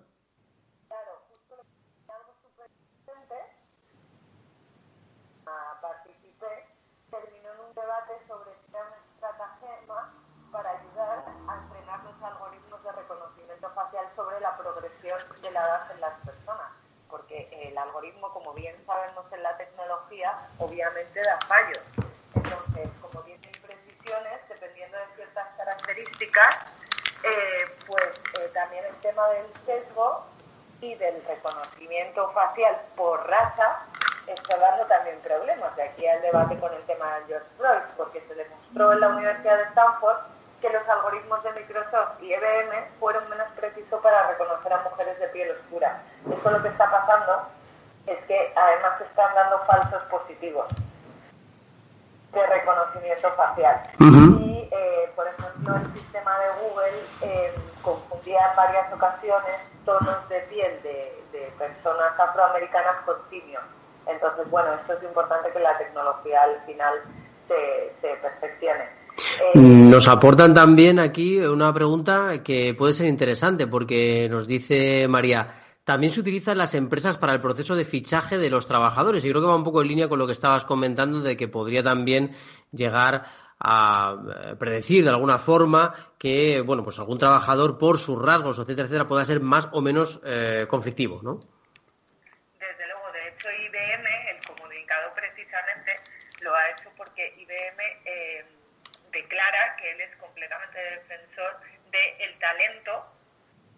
en las personas, porque el algoritmo, como bien sabemos en la tecnología, obviamente da fallos. Entonces, como tiene imprecisiones, dependiendo de ciertas características, eh, pues eh, también el tema del sesgo y del reconocimiento facial por raza está dando también problemas. De aquí al debate con el tema de George Floyd, porque se demostró en la Universidad de Stanford que los algoritmos de Microsoft y IBM fueron menos precisos para reconocer a mujeres de piel oscura. Esto lo que está pasando es que además están dando falsos positivos de reconocimiento facial. Y, eh, por ejemplo, el sistema de Google eh, confundía en varias ocasiones tonos de piel de, de personas afroamericanas con simios. Entonces, bueno, esto es importante que la tecnología al final se, se perfeccione. Nos aportan también aquí una pregunta que puede ser interesante porque nos dice María, también se utilizan las empresas para el proceso de fichaje de los trabajadores y creo que va un poco en línea con lo que estabas comentando de que podría también llegar a eh, predecir de alguna forma que bueno pues algún trabajador por sus rasgos etcétera etcétera pueda ser más o menos eh, conflictivo, ¿no? Desde luego, de hecho IBM el comunicado precisamente lo ha hecho porque IBM eh, declara que él es completamente defensor del talento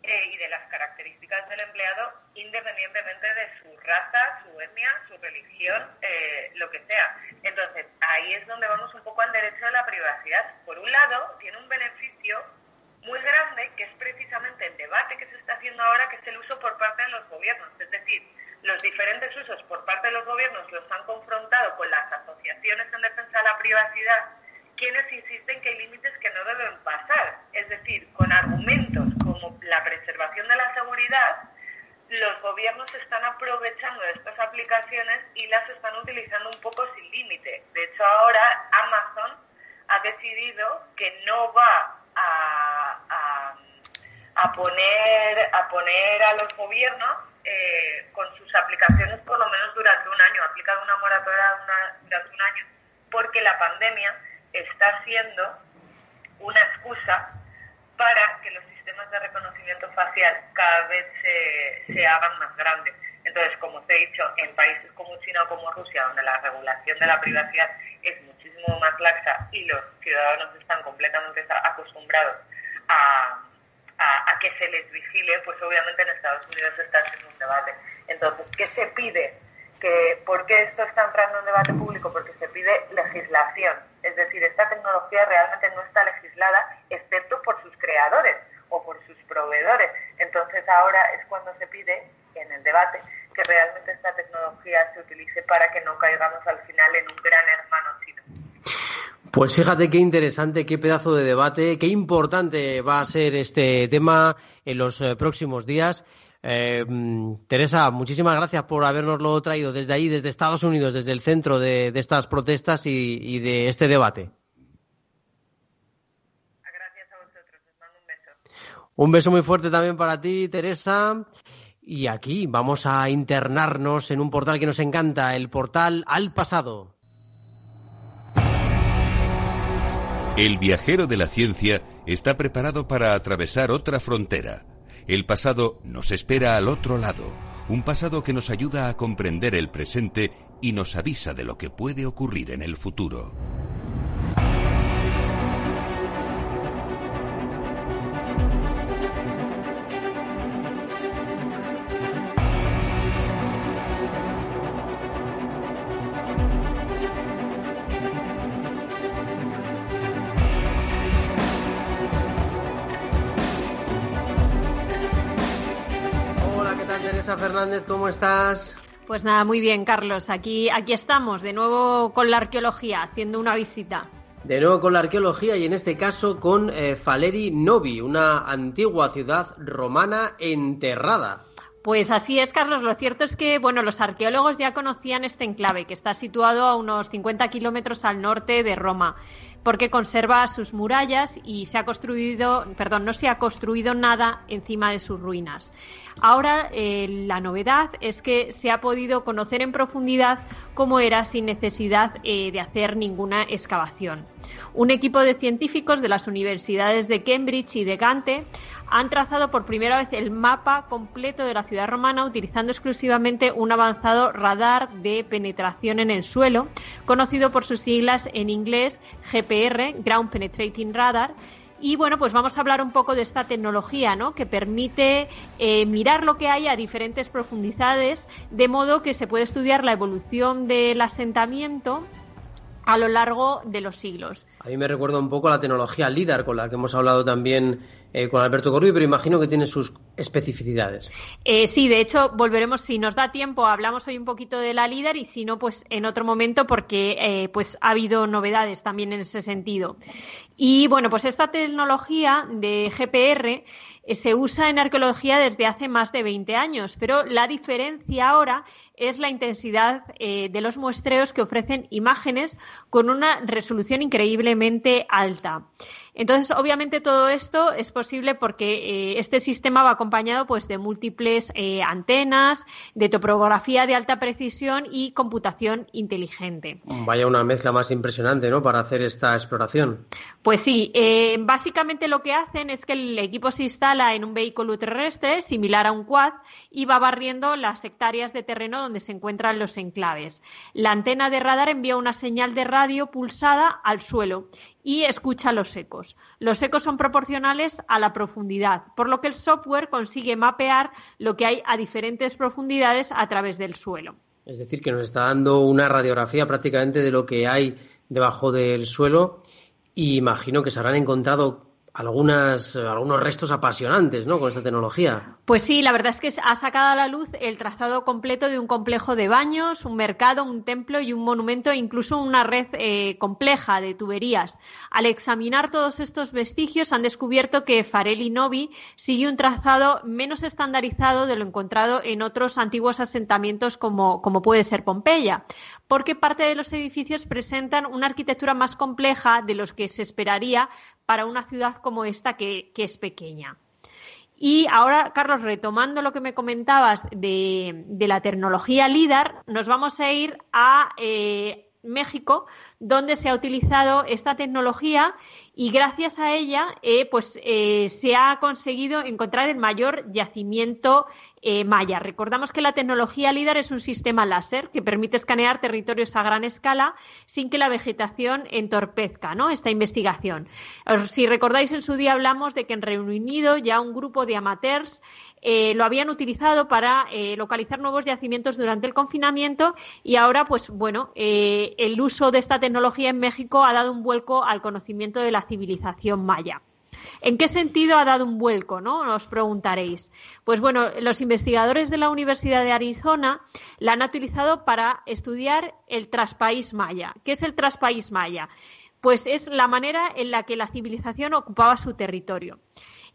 eh, y de las características del empleado independientemente de su raza, su etnia, su religión, eh, lo que sea. Entonces, ahí es donde vamos un poco al derecho a la privacidad. Por un lado, tiene un beneficio muy grande, que es precisamente el debate que se está haciendo ahora, que es el uso por parte de los gobiernos. Es decir, los diferentes usos por parte de los gobiernos los han confrontado con las asociaciones en defensa de la privacidad quienes insisten que hay límites que no deben pasar. Es decir, con argumentos como la preservación de la seguridad, los gobiernos están aprovechando estas aplicaciones y las están utilizando un poco sin límite. De hecho, ahora Amazon ha decidido que no va a, a, poner, a poner a los gobiernos eh, con sus aplicaciones por lo menos durante un año, ha aplicado una moratoria durante un año, porque la pandemia está siendo una excusa para que los sistemas de reconocimiento facial cada vez se, hagan más grandes. Entonces, como os he dicho, en países como China o como Rusia, donde la regulación de la privacidad es muchísimo más laxa y los ciudadanos están completamente acostumbrados a, a, que se les vigile, pues obviamente en Estados Unidos está haciendo un debate. Entonces, ¿qué se pide? Que, ¿Por qué esto está entrando en debate público? Porque se pide legislación es decir, esta tecnología realmente no está legislada excepto por sus creadores o por sus proveedores. Entonces ahora es cuando se pide en el debate que realmente esta tecnología se utilice para que no caigamos al final en un gran hermano chino. Pues fíjate qué interesante, qué pedazo de debate, qué importante va a ser este tema en los eh, próximos días. Eh, Teresa, muchísimas gracias por habernoslo traído desde ahí, desde Estados Unidos, desde el centro de, estas protestas y, de este debate. Gracias a Un beso muy fuerte también para ti, Teresa. Y aquí vamos a internarnos en un portal que nos encanta, el portal al pasado. El viajero de la ciencia está preparado para atravesar otra frontera. El pasado nos espera al otro lado, un pasado que nos ayuda a comprender el presente y nos avisa de lo que puede ocurrir en el futuro. ¿Cómo estás? Pues nada, muy bien, Carlos. Aquí, aquí estamos, de nuevo con la arqueología, haciendo una visita. De nuevo con la arqueología y en este caso con eh, Faleri Novi, una antigua ciudad romana enterrada. Pues así es, Carlos. Lo cierto es que, bueno, los arqueólogos ya conocían este enclave, que está situado a unos 50 kilómetros al norte de Roma porque conserva sus murallas y se ha construido, perdón, no se ha construido nada encima de sus ruinas. Ahora eh, la novedad es que se ha podido conocer en profundidad cómo era sin necesidad eh, de hacer ninguna excavación. Un equipo de científicos de las universidades de Cambridge y de Gante han trazado por primera vez el mapa completo de la ciudad romana utilizando exclusivamente un avanzado radar de penetración en el suelo, conocido por sus siglas en inglés GPR, Ground Penetrating Radar, y bueno, pues vamos a hablar un poco de esta tecnología, ¿no? Que permite eh, mirar lo que hay a diferentes profundidades, de modo que se puede estudiar la evolución del asentamiento a lo largo de los siglos. A mí me recuerda un poco a la tecnología LIDAR con la que hemos hablado también eh, con Alberto Corbi, pero imagino que tiene sus especificidades. Eh, sí, de hecho, volveremos, si nos da tiempo, hablamos hoy un poquito de la LIDAR y si no, pues en otro momento, porque eh, pues ha habido novedades también en ese sentido. Y bueno, pues esta tecnología de GPR se usa en arqueología desde hace más de 20 años, pero la diferencia ahora es la intensidad eh, de los muestreos que ofrecen imágenes con una resolución increíblemente alta. Entonces, obviamente todo esto es posible porque eh, este sistema va acompañado pues, de múltiples eh, antenas, de topografía de alta precisión y computación inteligente. Vaya una mezcla más impresionante, ¿no? Para hacer esta exploración. Pues sí, básicamente lo que hacen es que el equipo se instala en un vehículo terrestre similar a un quad y va barriendo las hectáreas de terreno donde se encuentran los enclaves. La antena de radar envía una señal de radio pulsada al suelo y escucha los ecos. Los ecos son proporcionales a la profundidad, por lo que el software consigue mapear lo que hay a diferentes profundidades a través del suelo. Es decir, que nos está dando una radiografía prácticamente de lo que hay debajo del suelo y imagino que se habrán encontrado algunas, algunos restos apasionantes ¿no? con esta tecnología. Pues sí, la verdad es que ha sacado a la luz el trazado completo de un complejo de baños, un mercado, un templo y un monumento e incluso una red eh, compleja de tuberías. Al examinar todos estos vestigios han descubierto que Farelli Novi sigue un trazado menos estandarizado de lo encontrado en otros antiguos asentamientos como, como puede ser Pompeya, porque parte de los edificios presentan una arquitectura más compleja de los que se esperaría para una ciudad como esta que, es pequeña. Y ahora, Carlos, retomando lo que me comentabas de, la tecnología LIDAR, nos vamos a ir a eh, México, donde se ha utilizado esta tecnología y gracias a ella eh, pues, eh, se ha conseguido encontrar el mayor yacimiento eh, maya. Recordamos que la tecnología LIDAR es un sistema láser que permite escanear territorios a gran escala sin que la vegetación entorpezca esta investigación. Si recordáis, en su día hablamos de que en Reino Unido ya un grupo de amateurs lo habían utilizado para localizar nuevos yacimientos durante el confinamiento y ahora, pues bueno, el uso de esta tecnología en México ha dado un vuelco al conocimiento de la civilización maya. ¿En qué sentido ha dado un vuelco? ¿no? Os preguntaréis. Pues bueno, los investigadores de la Universidad de Arizona la han utilizado para estudiar el traspaís maya. ¿Qué es el traspaís maya? Pues es la manera en la que la civilización ocupaba su territorio.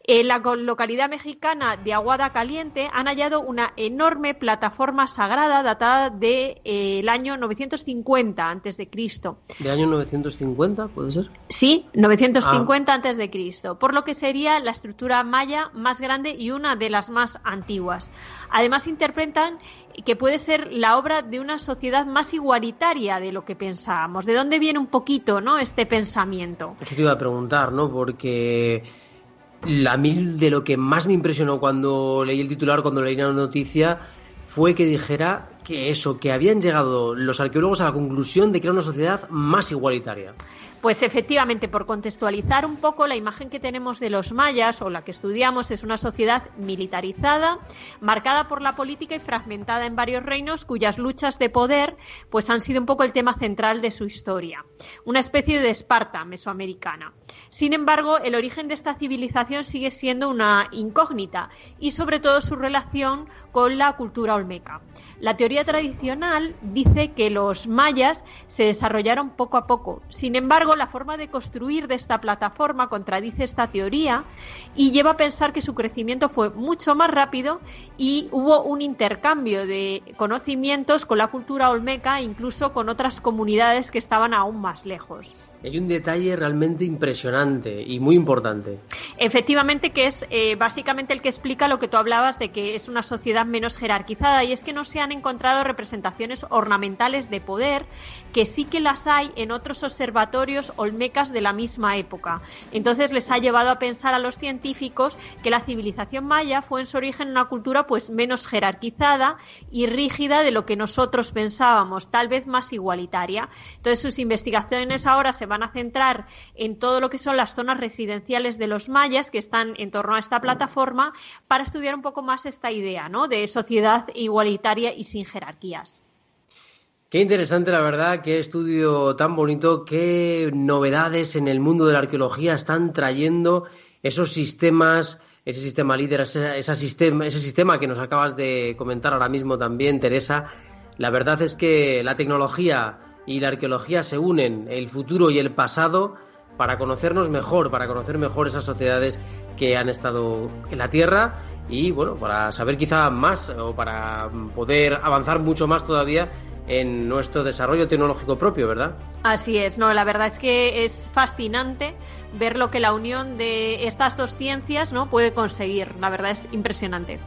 En la localidad mexicana de Aguada Caliente han hallado una enorme plataforma sagrada datada del de, eh, año 950 antes de Cristo. ¿De año 950 puede ser? Sí, 950 antes de Cristo, por lo que sería la estructura maya más grande y una de las más antiguas. Además interpretan que puede ser la obra de una sociedad más igualitaria de lo que pensábamos. ¿De dónde viene un poquito, no, este pensamiento? Eso te iba a preguntar, ¿no? Porque a mí de lo que más me impresionó cuando leí el titular, cuando leí la noticia, fue que dijera que eso, que habían llegado los arqueólogos a la conclusión de que era una sociedad más igualitaria. Pues efectivamente, por contextualizar un poco la imagen que tenemos de los mayas o la que estudiamos es una sociedad militarizada, marcada por la política y fragmentada en varios reinos cuyas luchas de poder pues han sido un poco el tema central de su historia, una especie de Esparta mesoamericana. Sin embargo, el origen de esta civilización sigue siendo una incógnita y sobre todo su relación con la cultura olmeca. La teoría tradicional dice que los mayas se desarrollaron poco a poco. Sin embargo, la forma de construir de esta plataforma contradice esta teoría y lleva a pensar que su crecimiento fue mucho más rápido y hubo un intercambio de conocimientos con la cultura olmeca, incluso con otras comunidades que estaban aún más lejos. Hay un detalle realmente impresionante y muy importante. Efectivamente, que es eh, básicamente el que explica lo que tú hablabas de que es una sociedad menos jerarquizada y es que no se han encontrado representaciones ornamentales de poder, que sí que las hay en otros observatorios olmecas de la misma época. Entonces les ha llevado a pensar a los científicos que la civilización maya fue en su origen una cultura pues menos jerarquizada y rígida de lo que nosotros pensábamos, tal vez más igualitaria. Entonces sus investigaciones ahora se van a centrar en todo lo que son las zonas residenciales de los mayas que están en torno a esta plataforma para estudiar un poco más esta idea ¿no? de sociedad igualitaria y sin jerarquías. Qué interesante, la verdad, qué estudio tan bonito, qué novedades en el mundo de la arqueología están trayendo esos sistemas, ese sistema líder, ese, sistema, ese sistema que nos acabas de comentar ahora mismo también, Teresa. La verdad es que la tecnología y la arqueología se unen, el futuro y el pasado, para conocernos mejor, para conocer mejor esas sociedades que han estado en la Tierra y, bueno, para saber quizá más o para poder avanzar mucho más todavía en nuestro desarrollo tecnológico propio, ¿verdad? Así es, no, la verdad es que es fascinante ver lo que la unión de estas dos ciencias no puede conseguir. La verdad es impresionante.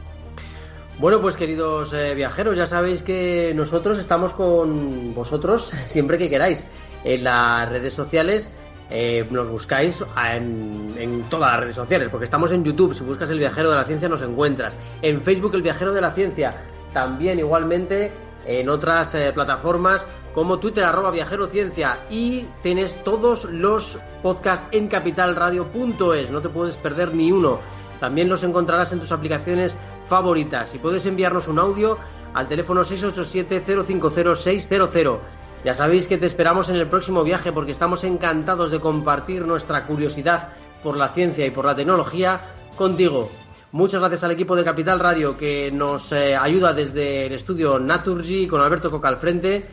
Bueno, pues queridos eh, viajeros, ya sabéis que nosotros estamos con vosotros *laughs* siempre que queráis. En las redes sociales eh, nos buscáis en, todas las redes sociales, porque estamos en YouTube, si buscas el viajero de la ciencia nos encuentras. En Facebook el viajero de la ciencia, también igualmente en otras eh, plataformas como Twitter arroba viajero ciencia y tienes todos los podcasts en capitalradio.es, no te puedes perder ni uno. También los encontrarás en tus aplicaciones favoritas y puedes enviarnos un audio al teléfono 687-050-600. Ya sabéis que te esperamos en el próximo viaje porque estamos encantados de compartir nuestra curiosidad por la ciencia y por la tecnología contigo. Muchas gracias al equipo de Capital Radio que nos eh, ayuda desde el estudio Naturgy con Alberto Coca al frente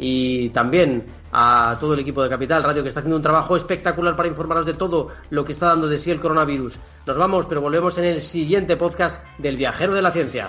y también a todo el equipo de Capital Radio que está haciendo un trabajo espectacular para informaros de todo lo que está dando de sí el coronavirus. Nos vamos, pero volvemos en el siguiente podcast del Viajero de la Ciencia.